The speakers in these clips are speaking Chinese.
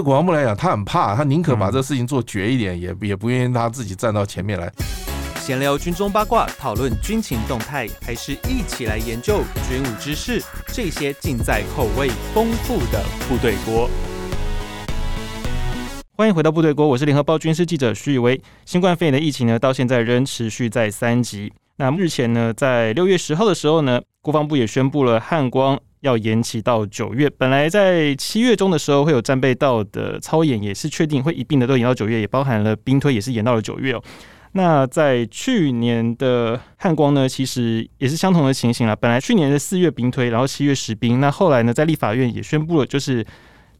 对国防部来讲，他很怕，他宁可把这事情做绝一点，嗯、也也不愿意他自己站到前面来。闲聊军中八卦，讨论军情动态，还是一起来研究军武知识？这些尽在口味丰富的部队锅。欢迎回到部队锅，我是联合报军事记者徐宇威。新冠肺炎的疫情呢，到现在仍持续在三级。那日前呢，在六月十号的时候呢，国防部也宣布了汉光要延期到九月。本来在七月中的时候会有战备道的操演，也是确定会一并的都延到九月，也包含了兵推也是延到了九月哦。那在去年的汉光呢，其实也是相同的情形啦。本来去年的四月兵推，然后七月实兵。那后来呢，在立法院也宣布了，就是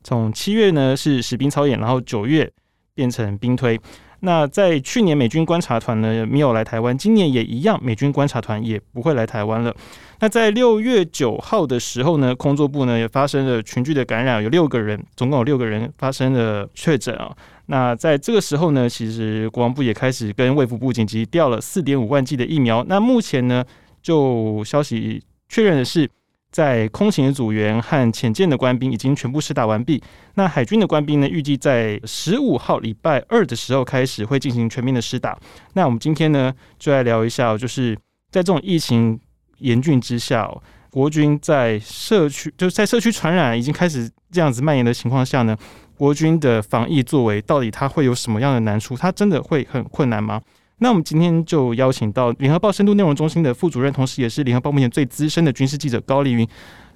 从七月呢是实兵操演，然后九月变成兵推。那在去年美军观察团呢没有来台湾，今年也一样，美军观察团也不会来台湾了。那在六月九号的时候呢，空作部呢也发生了群聚的感染，有六个人，总共有六个人发生了确诊啊。那在这个时候呢，其实国防部也开始跟卫福部紧急调了四点五万剂的疫苗。那目前呢，就消息确认的是，在空勤的组员和潜舰的官兵已经全部施打完毕。那海军的官兵呢，预计在十五号礼拜二的时候开始会进行全面的施打。那我们今天呢，就来聊一下，就是在这种疫情严峻之下，国军在社区就是在社区传染已经开始这样子蔓延的情况下呢，国军的防疫作为到底它会有什么样的难处？它真的会很困难吗？那我们今天就邀请到联合报深度内容中心的副主任，同时也是联合报目前最资深的军事记者高丽云。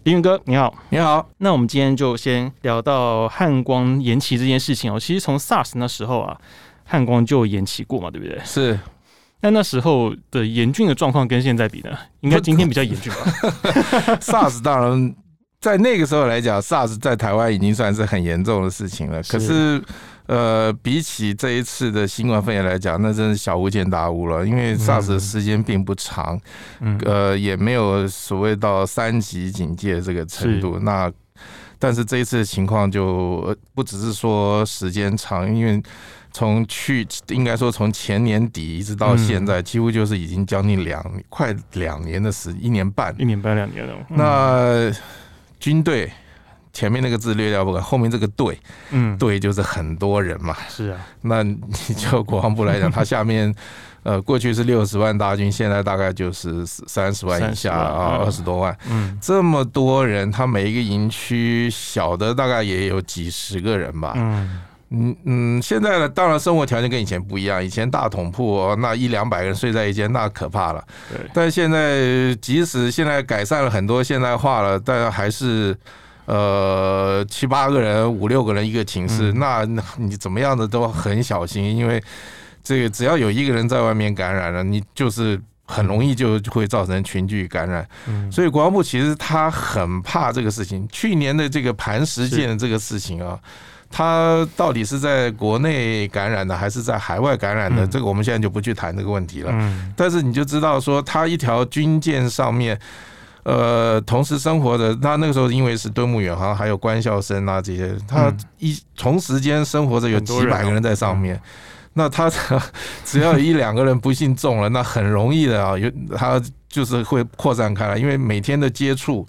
立云哥，你好，你好。那我们今天就先聊到汉光延期这件事情哦。其实从 SARS 那时候啊，汉光就延期过嘛，对不对？是。那那时候的严峻的状况跟现在比呢？应该今天比较严峻吧？SARS 当然。在那个时候来讲，SARS 在台湾已经算是很严重的事情了。可是，呃，比起这一次的新冠肺炎来讲，那真是小巫见大巫了。因为 SARS 的时间并不长，呃，也没有所谓到三级警戒这个程度。那但是这一次的情况就不只是说时间长，因为从去应该说从前年底一直到现在，几乎就是已经将近两快两年的时一年半，一年半两年了。那军队前面那个字略掉不管，后面这个队，嗯，队就是很多人嘛。是啊，那你就国防部来讲，他下面 呃过去是六十万大军，现在大概就是三十万以下啊，二十多万。嗯，这么多人，他每一个营区小的大概也有几十个人吧。嗯。嗯嗯，现在呢，当然生活条件跟以前不一样。以前大桶铺哦，那一两百个人睡在一间，那可怕了。对。但现在即使现在改善了很多，现代化了，但还是呃七八个人、五六个人一个寝室，嗯、那你怎么样的都很小心，因为这个只要有一个人在外面感染了，你就是很容易就会造成群聚感染。嗯。所以国防部其实他很怕这个事情。去年的这个磐石舰这个事情啊。他到底是在国内感染的，还是在海外感染的？这个我们现在就不去谈这个问题了。但是你就知道说，他一条军舰上面，呃，同时生活的，他那个时候因为是敦睦远航，还有官校生啊这些，他一同时间生活着有几百个人在上面，那他只要一两个人不幸中了，那很容易的啊，有他就是会扩散开来，因为每天的接触。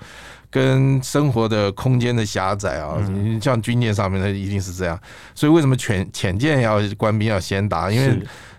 跟生活的空间的狭窄啊，你像军舰上面的一定是这样，所以为什么潜潜舰要官兵要先打？因为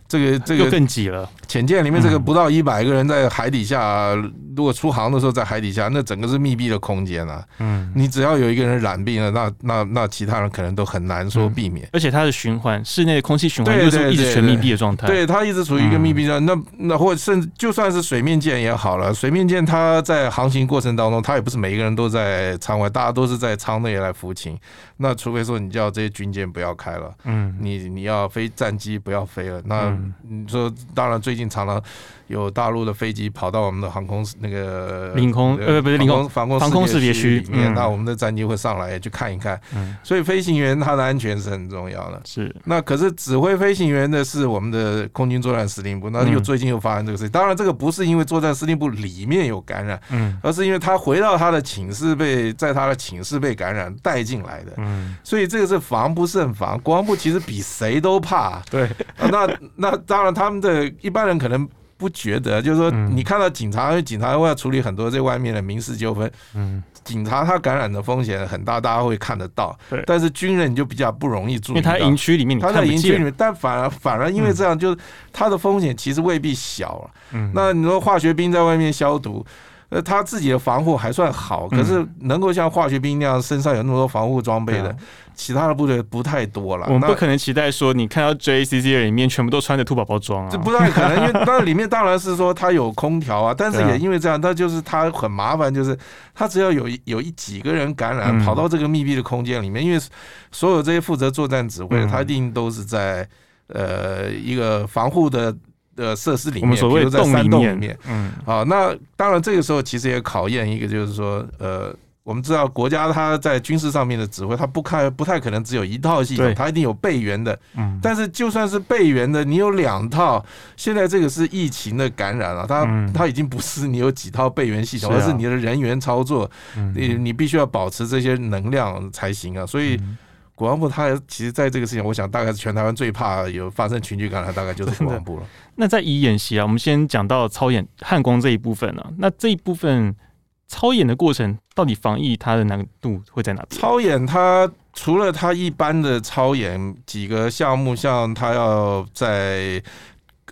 这个这个更挤了。潜舰里面这个不到一百个人在海底下，如果出航的时候在海底下，那整个是密闭的空间啊。嗯，你只要有一个人染病了，那那那其他人可能都很难说避免。而且它的循环，室内的空气循环又是一直全密闭的状态。对，它一直处于一个密闭状态。那那或甚至就算是水面舰也好了，水面舰它在航行过程当中，它也不是每一个人都在舱外，大家都是在舱内来服勤。那除非说你叫这些军舰不要开了，嗯，你你要飞战机不要飞了，那你说当然最近常常。有大陆的飞机跑到我们的航空那个领空呃不是领空防空防空识别区里面，那我们的战机会上来去看一看。所以飞行员他的安全是很重要的。是。那可是指挥飞行员的是我们的空军作战司令部，那又最近又发生这个事情。当然这个不是因为作战司令部里面有感染，嗯，而是因为他回到他的寝室被在他的寝室被感染带进来的。嗯。所以这个是防不胜防，国防部其实比谁都怕。对。那那当然他们的一般人可能。不觉得，就是说，你看到警察，因为警察会要处理很多这外面的民事纠纷，嗯，警察他感染的风险很大，大家会看得到。对，但是军人你就比较不容易注意到。因为他营区里面，他在营区里面，但反而反而因为这样，就是他的风险其实未必小。嗯，那你说化学兵在外面消毒。呃，他自己的防护还算好，可是能够像化学兵那样身上有那么多防护装备的，其他的部队不太多了。我们不可能期待说，你看到 JCC 里面全部都穿着兔宝宝装啊，这不太可能。因为 当然里面当然是说它有空调啊，但是也因为这样，它就是它很麻烦，就是它只要有有一几个人感染，跑到这个密闭的空间里面，因为所有这些负责作战指挥的，他一定都是在呃一个防护的。的设施里面，我们所谓在山洞里面，嗯，好，那当然这个时候其实也考验一个，就是说，呃，我们知道国家它在军事上面的指挥，它不开不太可能只有一套系统，它一定有备援的，嗯，但是就算是备援的，你有两套，现在这个是疫情的感染了，它它已经不是你有几套备援系统，而是你的人员操作，你你必须要保持这些能量才行啊，所以。国防部他其实在这个事情，我想大概是全台湾最怕有发生群聚感染，大概就是国防部了。那在以演习啊，我们先讲到操演汉光这一部分啊。那这一部分操演的过程，到底防疫它的难度会在哪边？操演它除了它一般的操演几个项目，像它要在。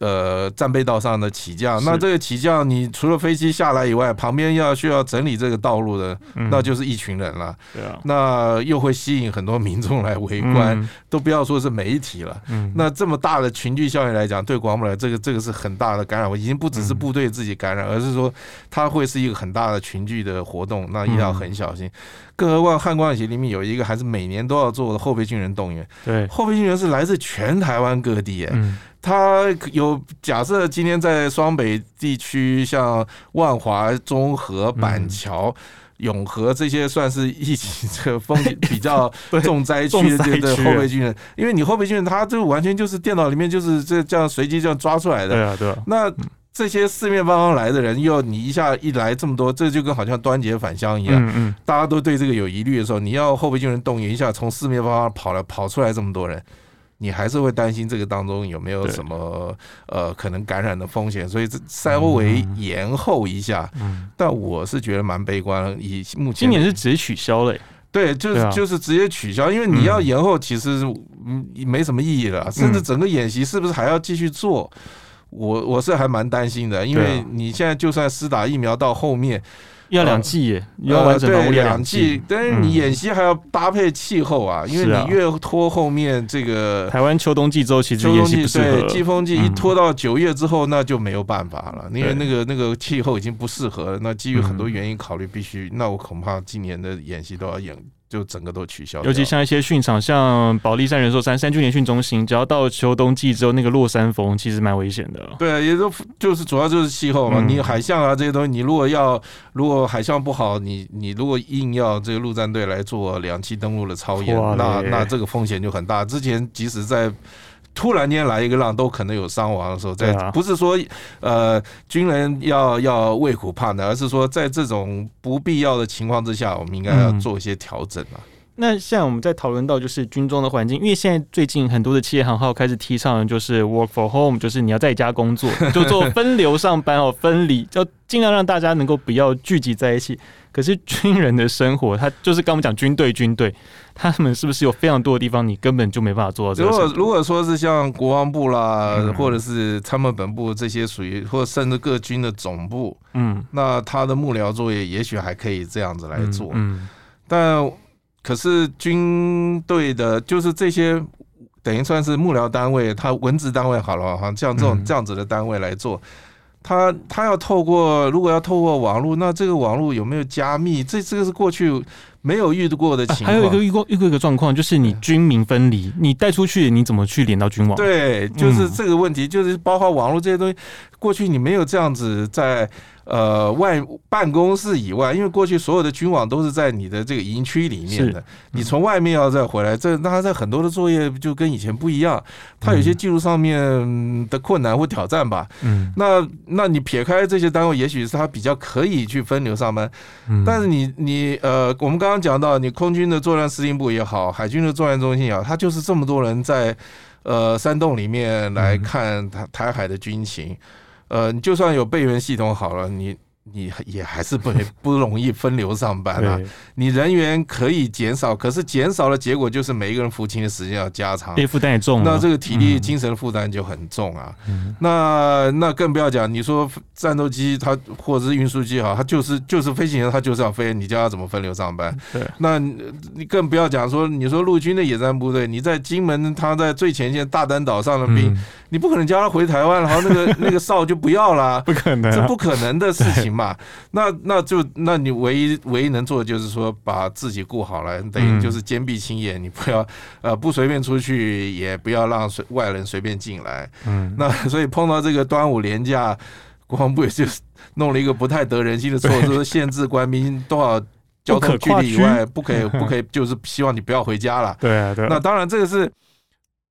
呃，战备道上的起降，那这个起降，你除了飞机下来以外，旁边要需要整理这个道路的，那就是一群人了。对啊，那又会吸引很多民众来围观，都不要说是媒体了。那这么大的群聚效应来讲，对国防部来，这个这个是很大的感染。我已经不只是部队自己感染，而是说它会是一个很大的群聚的活动，那一定要很小心。更何况汉光演习里面有一个还是每年都要做的后备军人动员。对，后备军人是来自全台湾各地。嗯。他有假设，今天在双北地区，像万华、中和、板桥、永和这些，算是疫情这个风险比较 重灾区的这个后备军人。因为你后备军人，他就完全就是电脑里面就是这这样随机这样抓出来的。对啊，对啊。那这些四面八方来的人，又你一下一来这么多，这就跟好像端节返乡一样。嗯嗯。大家都对这个有疑虑的时候，你要后备军人动员一下，从四面八方跑来跑出来这么多人。你还是会担心这个当中有没有什么呃可能感染的风险，所以这稍微延后一下。嗯，但我是觉得蛮悲观。以目前今年是直接取消了，对，就是就是直接取消，因为你要延后，其实嗯没什么意义了，甚至整个演习是不是还要继续做？我我是还蛮担心的，因为你现在就算施打疫苗到后面。要两季耶，要完整的两季，但是你演习还要搭配气候啊，因为你越拖后面这个台湾秋冬季周期，秋冬季对季风季一拖到九月之后，那就没有办法了，因为那个那个气候已经不适合了。那基于很多原因考虑，必须那我恐怕今年的演习都要演。就整个都取消，尤其像一些训场，像保利山、人寿山三军联训中心，只要到秋冬季之后，那个落山风其实蛮危险的。对，也就就是主要就是气候嘛。你海象啊这些东西，你如果要如果海象不好，你你如果硬要这个陆战队来做两栖登陆的操演，那那这个风险就很大。之前即使在突然间来一个浪，都可能有伤亡的时候，在不是说呃军人要要畏苦怕难，而是说在这种不必要的情况之下，我们应该要做一些调整啊。那像我们在讨论到就是军中的环境，因为现在最近很多的企业行号开始提倡就是 work for home，就是你要在家工作，就做分流上班哦，分离，就尽量让大家能够不要聚集在一起。可是军人的生活，他就是刚我们讲军队，军队他们是不是有非常多的地方，你根本就没办法做到这个？如果如果说是像国防部啦，嗯、或者是参谋本部这些属于，或者甚至各军的总部，嗯，那他的幕僚作业也许还可以这样子来做，嗯，嗯但可是军队的，就是这些等于算是幕僚单位，他文职单位好了，哈，像这种这样子的单位来做。他他要透过，如果要透过网络，那这个网络有没有加密？这这个是过去没有遇到过的情况。还有一个遇过遇过一个状况，就是你军民分离，你带出去，你怎么去连到军网？对，就是这个问题，就是包括网络这些东西，过去你没有这样子在。呃，外办公室以外，因为过去所有的军网都是在你的这个营区里面的，你从外面要再回来，这那他在很多的作业就跟以前不一样，他有些技术上面的困难或挑战吧。嗯，那那你撇开这些单位，也许是他比较可以去分流上班，但是你你呃，我们刚刚讲到，你空军的作战司令部也好，海军的作战中心也好，他就是这么多人在呃山洞里面来看台台海的军情。呃，你就算有备援系统好了，你你也还是不 不容易分流上班啊。你人员可以减少，可是减少的结果就是每一个人服勤的时间要加长，负担也重。那这个体力、精神负担就很重啊。那那更不要讲，你说战斗机它或者是运输机哈，它就是就是飞行员，它就是要飞，你叫他怎么分流上班？对。那你更不要讲说，你说陆军的野战部队，你在金门，他在最前线大丹岛上的兵，你不可能叫他回台湾，然后那个 那个哨就不要了，不可能，这不可能的事情。嘛，那那就那你唯一唯一能做的就是说把自己顾好了，等于就是坚壁清野，你不要呃不随便出去，也不要让随外人随便进来。嗯，那所以碰到这个端午连假，国防部也就弄了一个不太得人心的措施，限制官兵多少交通距离以外，不可以不可以，就是希望你不要回家了。对啊，对。那当然这个是。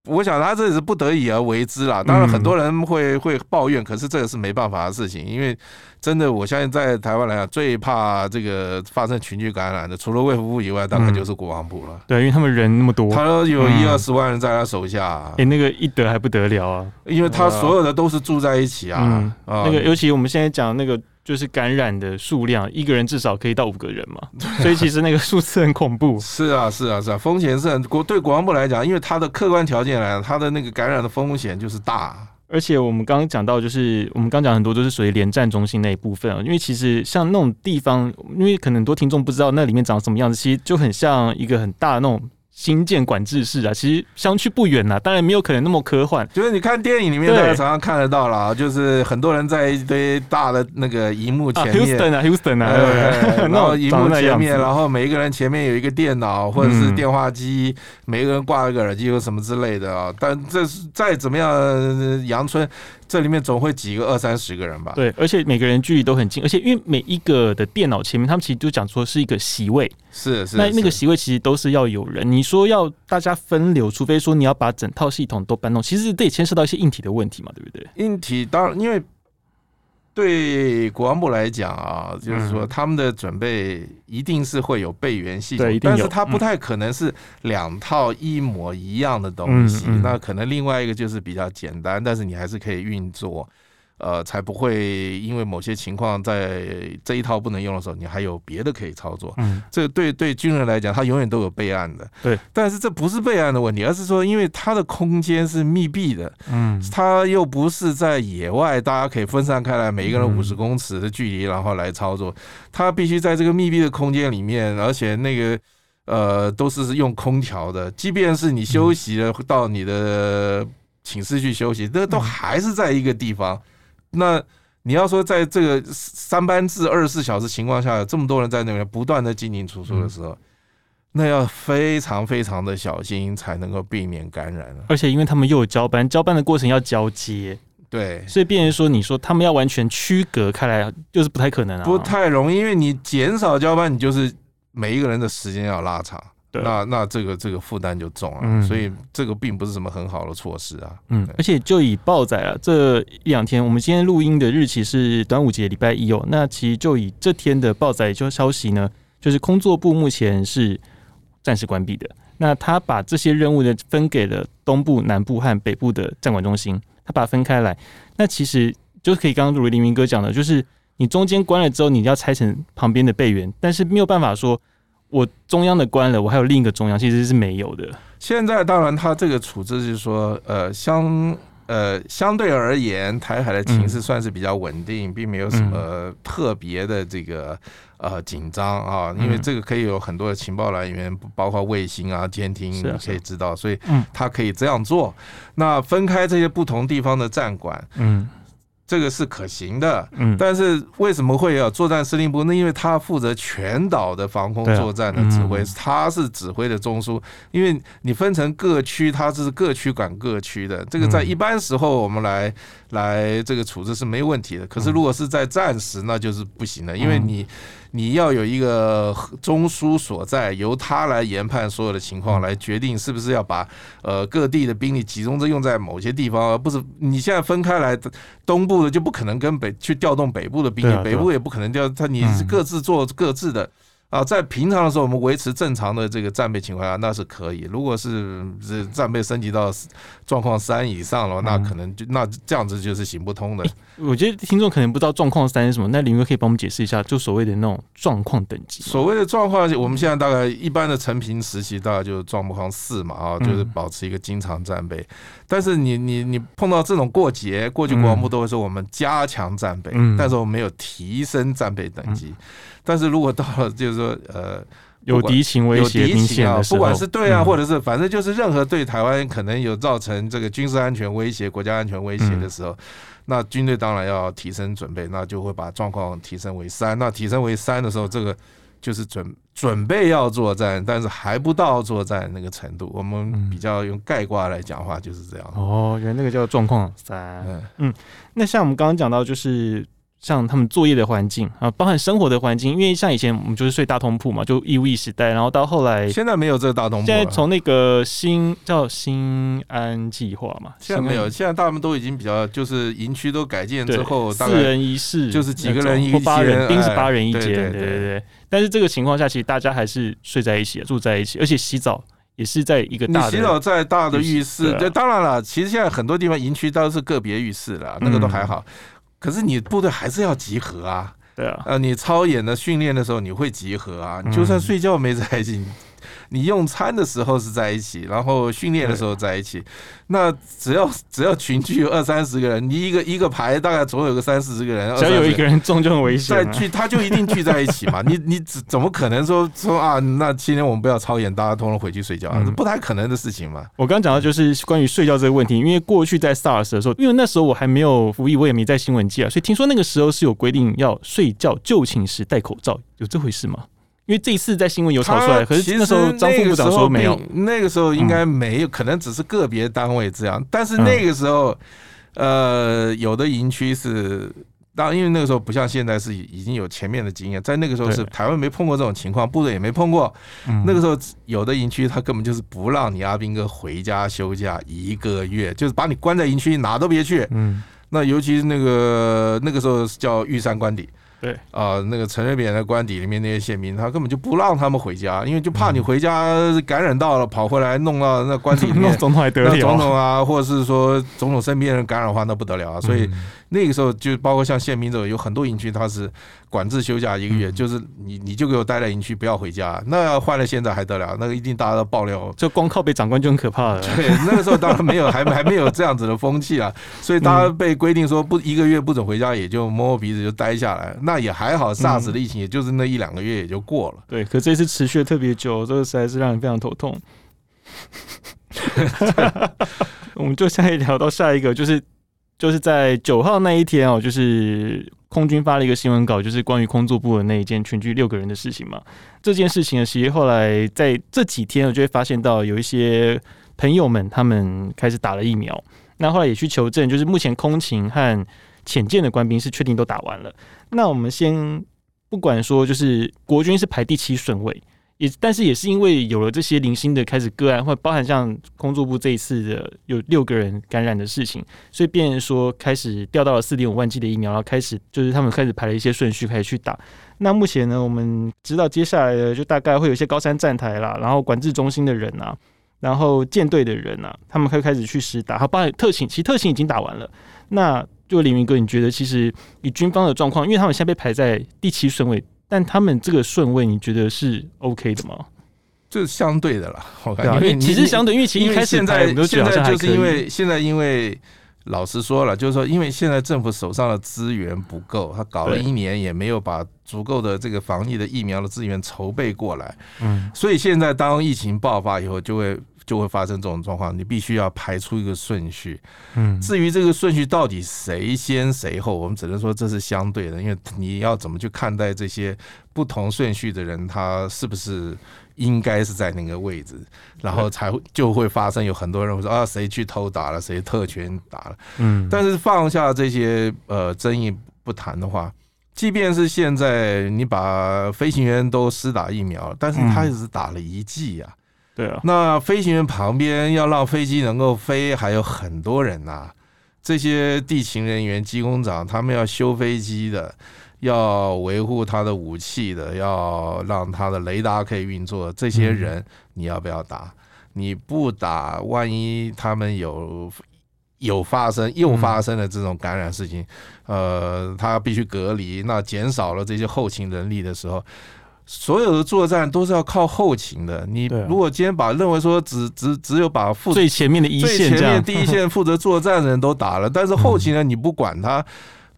我想他这也是不得已而为之啦。当然很多人会会抱怨，可是这个是没办法的事情。因为真的，我相信在台湾来讲，最怕这个发生群聚感染的，除了卫福部以外，大概就是国防部了。对，因为他们人那么多，他说有一二十万人在他手下。哎，那个一得还不得了啊！因为他所有的都是住在一起啊。那个尤其我们现在讲那个。就是感染的数量，一个人至少可以到五个人嘛，所以其实那个数字很恐怖。是啊，是啊，是啊，风险是很国对国防部来讲，因为它的客观条件来讲，它的那个感染的风险就是大。而且我们刚刚讲到，就是我们刚讲很多都是属于连战中心那一部分啊，因为其实像那种地方，因为可能很多听众不知道那里面长什么样子，其实就很像一个很大的那种。新建管制室啊，其实相去不远呐，当然没有可能那么科幻。就是你看电影里面，大家常常看得到啦，就是很多人在一堆大的那个荧幕前面，Houston 啊，Houston 啊，然后荧幕前面，然后每一个人前面有一个电脑或者是电话机，每一个人挂一个耳机或什么之类的啊。但这是再怎么样，阳春。这里面总会挤个二三十个人吧？对，而且每个人距离都很近，而且因为每一个的电脑前面，他们其实就讲说是一个席位，是是。那那个席位其实都是要有人，你说要大家分流，除非说你要把整套系统都搬动，其实这也牵涉到一些硬体的问题嘛，对不对？硬体当然因为。对国防部来讲啊，就是说他们的准备一定是会有备援系统，但是它不太可能是两套一模一样的东西。那可能另外一个就是比较简单，但是你还是可以运作。呃，才不会因为某些情况在这一套不能用的时候，你还有别的可以操作。嗯，这对对军人来讲，他永远都有备案的。对，但是这不是备案的问题，而是说，因为它的空间是密闭的，嗯，它又不是在野外，大家可以分散开来，每一个人五十公尺的距离，然后来操作。它必须在这个密闭的空间里面，而且那个呃都是用空调的，即便是你休息了，到你的寝室去休息，这都还是在一个地方。那你要说在这个三班制二十四小时情况下，有这么多人在那边不断的进进出出的时候，那要非常非常的小心才能够避免感染。而且因为他们又有交班，交班的过程要交接，对，所以变成说你说他们要完全区隔开来，就是不太可能啊，不太容易，因为你减少交班，你就是每一个人的时间要拉长。对那那这个这个负担就重了，嗯、所以这个并不是什么很好的措施啊。嗯，而且就以报载啊，这一两天，我们今天录音的日期是端午节礼拜一哦。那其实就以这天的报载就消息呢，就是工作部目前是暂时关闭的。那他把这些任务呢分给了东部、南部和北部的战管中心，他把它分开来。那其实就可以刚刚如黎明哥讲的，就是你中间关了之后，你要拆成旁边的备援，但是没有办法说。我中央的关了，我还有另一个中央，其实是没有的。现在当然，他这个处置就是说，呃，相呃相对而言，台海的情势算是比较稳定，并没有什么特别的这个呃紧张啊。因为这个可以有很多的情报来源，包括卫星啊、监听可以知道，所以他可以这样做。那分开这些不同地方的战管，嗯。这个是可行的，嗯，但是为什么会有作战司令部？那因为他负责全岛的防空作战的指挥，他是指挥的中枢。因为你分成各区，他是各区管各区的。这个在一般时候我们来来这个处置是没问题的。可是如果是在战时，那就是不行的，因为你。你要有一个中枢所在，由他来研判所有的情况，来决定是不是要把呃各地的兵力集中着用在某些地方，而不是你现在分开来，东部的就不可能跟北去调动北部的兵力，北部也不可能调，他你是各自做各自的。啊，在平常的时候，我们维持正常的这个战备情况下，那是可以。如果是这战备升级到状况三以上了，那可能就那这样子就是行不通的。我觉得听众可能不知道状况三是什么，那林哥可以帮我们解释一下，就所谓的那种状况等级。所谓的状况，我们现在大概一般的成平时期大概就是状况四嘛，啊，就是保持一个经常战备。但是你你你碰到这种过节，过去国防部都会说我们加强战备，但是我们没有提升战备等级。但是如果到了就是说呃有敌情威胁明显的时候，不管是对啊，或者是反正就是任何对台湾可能有造成这个军事安全威胁、国家安全威胁的时候，那军队当然要提升准备，那就会把状况提升为三。那提升为三的时候，这个就是准准备要作战，但是还不到作战那个程度。我们比较用概括来讲话就是这样。哦，原来那个叫状况三。嗯，那像我们刚刚讲到就是。像他们作业的环境啊，包含生活的环境，因为像以前我们就是睡大通铺嘛，就义务役时代，然后到后来现在没有这个大通铺，现在从那个新叫新安计划嘛，现在没有，现在大部分都已经比较就是营区都改建之后，四人一室就是几个人一八人，兵是八人一间，对对对。但是这个情况下，其实大家还是睡在一起，住在一起，而且洗澡也是在一个大的洗澡在大的浴室。对，当然了，其实现在很多地方营区都是个别浴室了，那个都还好。可是你部队还是要集合啊，对啊，呃，你操演的训练的时候你会集合啊，你就算睡觉没在一起。你用餐的时候是在一起，然后训练的时候在一起。那只要只要群聚有二三十个人，你一个一个排大概总有个三四十个人，只要有一个人中就很危险。再聚他就一定聚在一起嘛。你你怎怎么可能说说啊？那今天我们不要操演，大家通通回去睡觉，这不太可能的事情嘛。我刚刚讲到就是关于睡觉这个问题，因为过去在 SARS 的时候，因为那时候我还没有服役，我也没在新闻界啊，所以听说那个时候是有规定要睡觉就寝时戴口罩，有这回事吗？因为这一次在新闻有炒出来，可是那时候张副部长说没有，那个时候应该没有，可能只是个别单位这样。但是那个时候，呃，有的营区是，当然因为那个时候不像现在是已经有前面的经验，在那个时候是台湾没碰过这种情况，部队也没碰过。那个时候有的营区他根本就是不让你阿兵哥回家休假一个月，就是把你关在营区哪都别去。嗯，那尤其是那个那个时候叫玉山官邸。对啊、呃，那个陈水扁的官邸里面那些宪兵，他根本就不让他们回家，因为就怕你回家感染到了，跑回来弄到那官邸里面，总统还得了，总统啊，或者是说总统身边人感染的话，那不得了啊，所以。那个时候就包括像宪兵这种，有很多营区他是管制休假一个月，就是你你就给我待在营区，不要回家。那要换了现在还得了？那个一定大家都爆料，就光靠被长官就很可怕了。对，那个时候当然没有，还还没有这样子的风气啊，所以大家被规定说不一个月不准回家，也就摸摸鼻子就待下来。那也还好，SARS 的疫情也就是那一两个月也就过了。对，可这次持续的特别久，这个实在是让人非常头痛。我们就下一聊到下一个就是。就是在九号那一天哦，就是空军发了一个新闻稿，就是关于空作部的那一件群聚六个人的事情嘛。这件事情呢，其实后来在这几天，我就会发现到有一些朋友们他们开始打了疫苗。那后来也去求证，就是目前空勤和浅见的官兵是确定都打完了。那我们先不管说，就是国军是排第七顺位。也，但是也是因为有了这些零星的开始个案，或包含像工作部这一次的有六个人感染的事情，所以变说开始调到了四点五万剂的疫苗，然后开始就是他们开始排了一些顺序开始去打。那目前呢，我们知道接下来的就大概会有一些高山站台啦，然后管制中心的人啊，然后舰队的人啊，他们会开始去实打。好，包含特勤，其实特勤已经打完了。那就凌云哥，你觉得其实以军方的状况，因为他们现在被排在第七顺位。但他们这个顺位，你觉得是 OK 的吗？这是相对的啦，我感觉、啊。因为其实相对，因为其实一开始现在现在就是因为现在因为老实说了，就是说，因为现在政府手上的资源不够，他搞了一年也没有把足够的这个防疫的疫苗的资源筹备过来，嗯，所以现在当疫情爆发以后，就会。就会发生这种状况，你必须要排出一个顺序。嗯，至于这个顺序到底谁先谁后，我们只能说这是相对的，因为你要怎么去看待这些不同顺序的人，他是不是应该是在那个位置，然后才会就会发生有很多人会说啊，谁去偷打了，谁特权打了。嗯，但是放下这些呃争议不谈的话，即便是现在你把飞行员都施打疫苗，但是他也是打了一剂呀。对啊，那飞行员旁边要让飞机能够飞，还有很多人呐、啊。这些地勤人员、机工长，他们要修飞机的，要维护他的武器的，要让他的雷达可以运作，这些人你要不要打？你不打，万一他们有有发生又发生了这种感染事情，呃，他必须隔离，那减少了这些后勤人力的时候，所有的作战都是要靠后勤的。你如果今天把认为说只只只有把负最前面的一线、最前面第一线负责作战的人都打了，但是后勤呢，你不管他。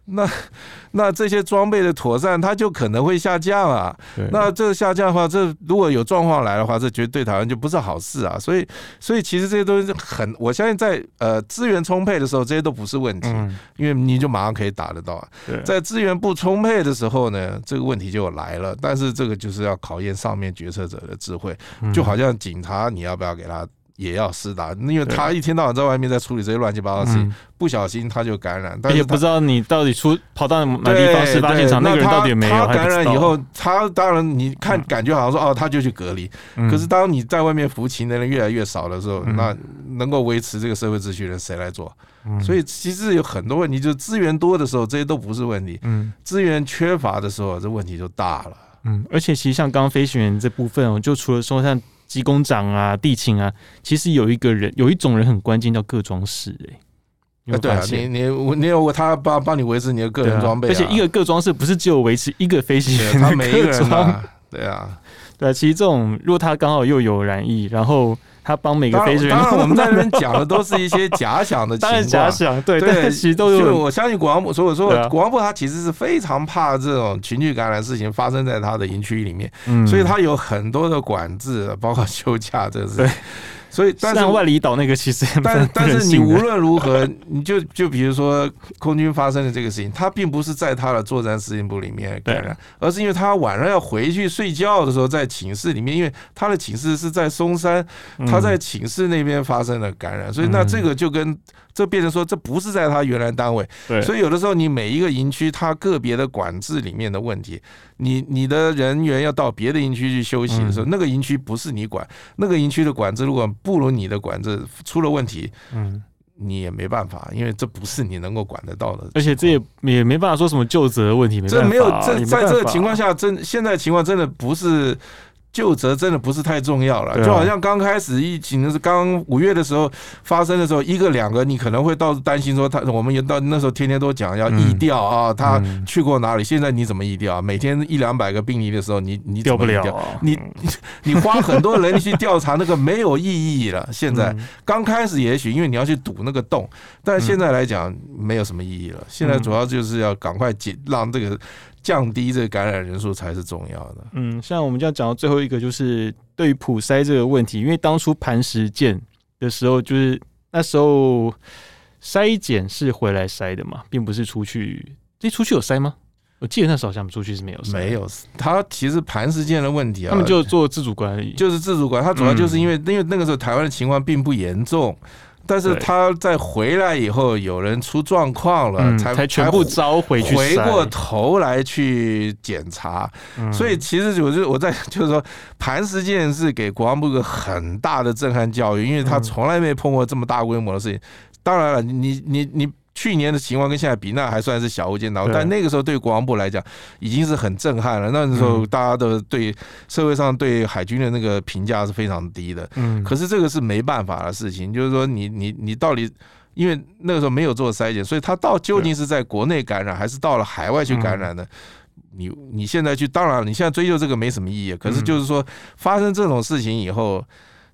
那 那这些装备的妥善，它就可能会下降啊。那这个下降的话，这如果有状况来的话，这绝对对台湾就不是好事啊。所以，所以其实这些东西很，我相信在呃资源充沛的时候，这些都不是问题，因为你就马上可以打得到。在资源不充沛的时候呢，这个问题就来了。但是这个就是要考验上面决策者的智慧，就好像警察，你要不要给他？也要施打，因为他一天到晚在外面在处理这些乱七八糟的事情，不小心他就感染，但是也不知道你到底出跑到哪地方事发现场，那个人到底没有。他感染以后，他当然你看感觉好像说哦，他就去隔离。可是当你在外面服勤的人越来越少的时候，那能够维持这个社会秩序的人谁来做？所以其实有很多问题，就是资源多的时候这些都不是问题，嗯资源缺乏的时候这问题就大了。嗯，而且其实像刚刚飞行员这部分，就除了说像。机工长啊，地勤啊，其实有一个人，有一种人很关键，叫各装饰。哎，对啊，你你你有他帮帮你维持你的个人装备，而且一个个装饰不是只有维持一个飞行员，他每一个人对啊，对，其实这种如果他刚好又有染疫，然后。他帮每个飞行员，当然我们在那边 讲的都是一些假想的情况，假想对对，其实都有。我相信国防部，所以我说国防部他其实是非常怕这种群聚感染事情发生在他的营区里面，所以他有很多的管制，包括休假这是。所以，但是万里岛那个其实，但但是你无论如何，你就就比如说空军发生的这个事情，他并不是在他的作战司令部里面感染，而是因为他晚上要回去睡觉的时候，在寝室里面，因为他的寝室是在松山，他在寝室那边发生了感染，所以那这个就跟。这变成说，这不是在他原来单位，所以有的时候你每一个营区，它个别的管制里面的问题，你你的人员要到别的营区去休息的时候，那个营区不是你管，那个营区的管制如果不如你的管制出了问题，嗯，你也没办法，因为这不是你能够管得到的，而且这也也没办法说什么就责的问题，这没有这在这个情况下，真现在情况真的不是。就责真的不是太重要了，就好像刚开始疫情是刚五月的时候发生的时候，一个两个你可能会到担心说他，我们也到那时候天天都讲要疫调啊，他去过哪里？现在你怎么疫调？每天一两百个病例的时候，你你调不了，你你花很多人力去调查那个没有意义了。现在刚开始也许因为你要去堵那个洞，但现在来讲没有什么意义了。现在主要就是要赶快解让这个。降低这个感染人数才是重要的。嗯，像我们就要讲到最后一个，就是对于普筛这个问题，因为当初磐石舰的时候，就是那时候筛检是回来筛的嘛，并不是出去。这出去有筛吗？我记得那时候好像出去是没有。没有，他其实磐石舰的问题啊，他们就做自主管理，就是自主管。他主要就是因为，因为那个时候台湾的情况并不严重。但是他在回来以后，有人出状况了，才才全部招回去，回过头来去检查。所以其实我就我在就是说，磐石舰是给国防部一个很大的震撼教育，因为他从来没碰过这么大规模的事情。当然了，你你你。去年的情况跟现在比，那还算是小巫见大巫，但那个时候对国防部来讲已经是很震撼了。那时候大家的对社会上对海军的那个评价是非常低的。嗯，可是这个是没办法的事情，就是说你你你到底，因为那个时候没有做筛检，所以他到究竟是在国内感染还是到了海外去感染呢？你你现在去，当然你现在追究这个没什么意义。可是就是说发生这种事情以后，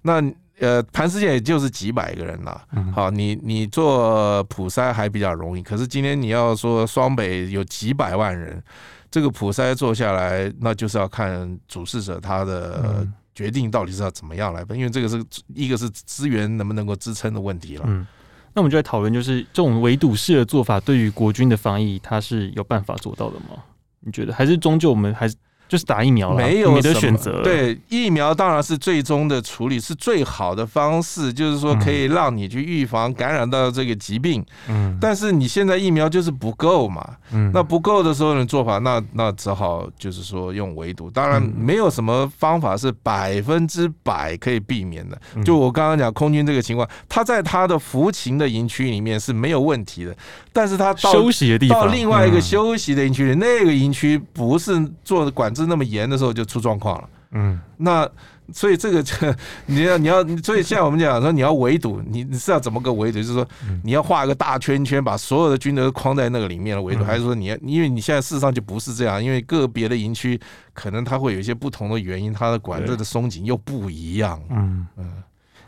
那。呃，磐石舰也就是几百个人了。好，你你做普筛还比较容易，可是今天你要说双北有几百万人，这个普筛做下来，那就是要看主事者他的决定到底是要怎么样来分，因为这个是一个是资源能不能够支撑的问题了。嗯，那我们就来讨论，就是这种围堵式的做法对于国军的防疫，它是有办法做到的吗？你觉得还是终究我们还是？就是打疫苗了，没有没得选择。对，疫苗当然是最终的处理，是最好的方式，就是说可以让你去预防感染到这个疾病。嗯，但是你现在疫苗就是不够嘛。嗯，那不够的时候的做法，那那只好就是说用围堵。当然没有什么方法是百分之百可以避免的。就我刚刚讲空军这个情况，他在他的服勤的营区里面是没有问题的，但是他到休息的地方，到另外一个休息的营区里，那个营区不是做管制那么严的时候就出状况了，嗯，那所以这个这 你要你要，所以现在我们讲说你要围堵，你你是要怎么个围堵？就是说你要画一个大圈圈，把所有的军队都框在那个里面了围堵，还是说你要？因为你现在事实上就不是这样，因为个别的营区可能它会有一些不同的原因，它的管制的松紧又不一样，嗯嗯，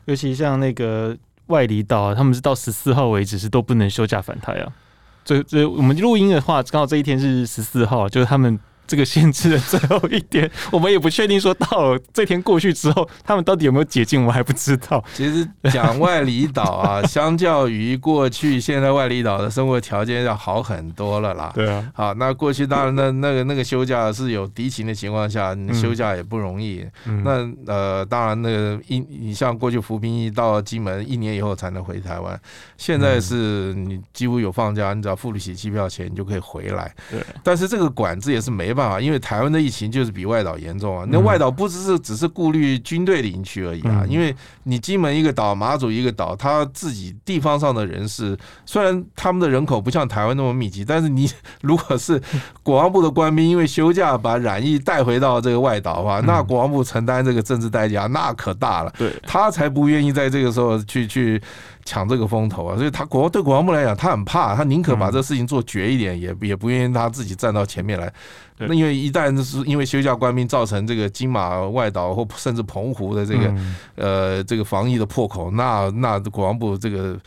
尤其像那个外离岛啊，他们是到十四号为止是都不能休假返台啊。这这我们录音的话，刚好这一天是十四号，就是他们。这个限制的最后一点，我们也不确定说到了这天过去之后，他们到底有没有解禁，我们还不知道。其实讲外离岛啊，相较于过去，现在外离岛的生活条件要好很多了啦。对啊。好，那过去当然那那个那个休假是有敌情的情况下，你休假也不容易。嗯、那呃，当然那个一你像过去服兵役到金门一年以后才能回台湾，现在是你几乎有放假，你只要付得起机票钱，你就可以回来。对。但是这个管制也是没办法，因为台湾的疫情就是比外岛严重啊。那外岛不只是只是顾虑军队的营区而已啊，因为你金门一个岛，马祖一个岛，他自己地方上的人士，虽然他们的人口不像台湾那么密集，但是你如果是国防部的官兵，因为休假把染疫带回到这个外岛的话，那国防部承担这个政治代价那可大了。对，他才不愿意在这个时候去去。抢这个风头啊，所以他国对国防部来讲，他很怕，他宁可把这事情做绝一点，也也不愿意他自己站到前面来。那因为一旦是因为休假官兵造成这个金马外岛或甚至澎湖的这个呃这个防疫的破口，那那国防部这个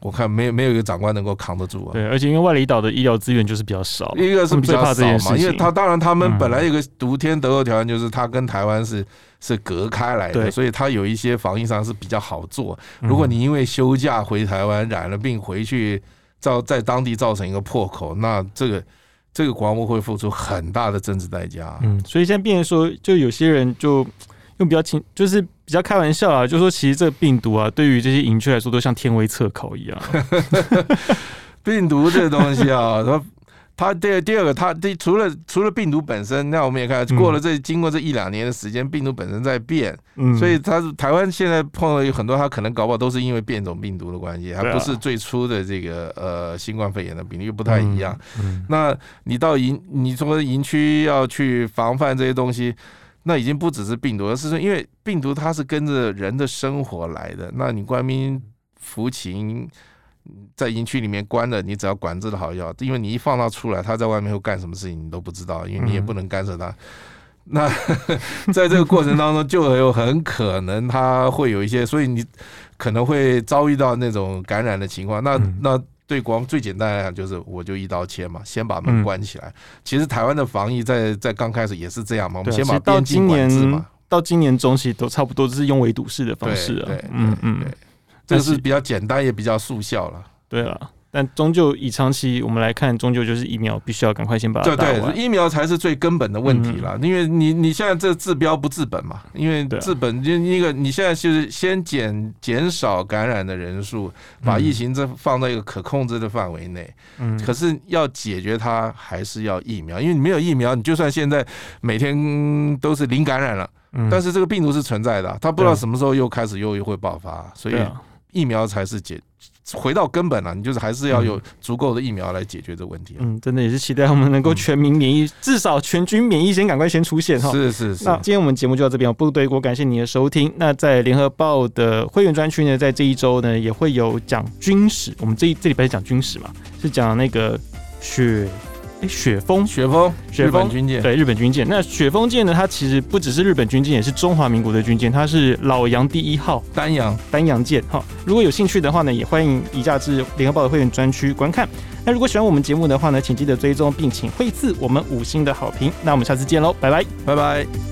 我看没有没有一个长官能够扛得住啊。对，而且因为外里岛的医疗资源就是比较少，一个是比较少嘛，因为他当然他们本来有个独天独厚条件，就是他跟台湾是。是隔开来的，所以他有一些防疫上是比较好做。如果你因为休假回台湾染了病回去，造在当地造成一个破口，那这个这个国防部会付出很大的政治代价。嗯，所以现在变成说，就有些人就用比较轻，就是比较开玩笑啊，就说其实这个病毒啊，对于这些营区来说，都像天威测考一样。病毒这个东西啊，它。它第第二个，他第除了除了病毒本身，那我们也看过了这经过这一两年的时间，病毒本身在变，所以它台湾现在碰到有很多，他可能搞不好都是因为变种病毒的关系，还不是最初的这个呃新冠肺炎的病例又不太一样。那你到营，你说营区要去防范这些东西，那已经不只是病毒，而是说因为病毒它是跟着人的生活来的，那你官兵服勤。在营区里面关着，你只要管制的好要，因为你一放他出来，他在外面会干什么事情你都不知道，因为你也不能干涉他。嗯、那 在这个过程当中，就有很可能他会有一些，所以你可能会遭遇到那种感染的情况。那那对国防最简单来讲，就是我就一刀切嘛，先把门关起来。嗯、其实台湾的防疫在在刚开始也是这样嘛，我们先把边境管制嘛。到今年中期都差不多就是用围堵式的方式啊。对，嗯嗯。这是比较简单也比较速效了，对了，但终究以长期我们来看，终究就是疫苗必须要赶快先把它打完。对对，疫苗才是最根本的问题了，因为你你现在这治标不治本嘛，因为治本就一个你现在就是先减减少感染的人数，把疫情这放在一个可控制的范围内。嗯，可是要解决它还是要疫苗，因为你没有疫苗，你就算现在每天都是零感染了，但是这个病毒是存在的，它不知道什么时候又开始又又会爆发，所以。疫苗才是解，回到根本了，你就是还是要有足够的疫苗来解决这个问题。嗯，真的也是期待我们能够全民免疫，嗯、至少全军免疫先赶快先出现哈。是是是。那今天我们节目就到这边，部队锅感谢你的收听。那在联合报的会员专区呢，在这一周呢也会有讲军史。我们这一这礼拜是讲军史嘛，是讲那个雪。哎，雪峰，雪峰，雪峰军舰，对，日本军舰。那雪峰舰呢？它其实不只是日本军舰，也是中华民国的军舰。它是老洋第一号丹阳丹阳舰。哈，如果有兴趣的话呢，也欢迎移驾至联合报的会员专区观看。那如果喜欢我们节目的话呢，请记得追踪并请惠赐我们五星的好评。那我们下次见喽，拜拜，拜拜。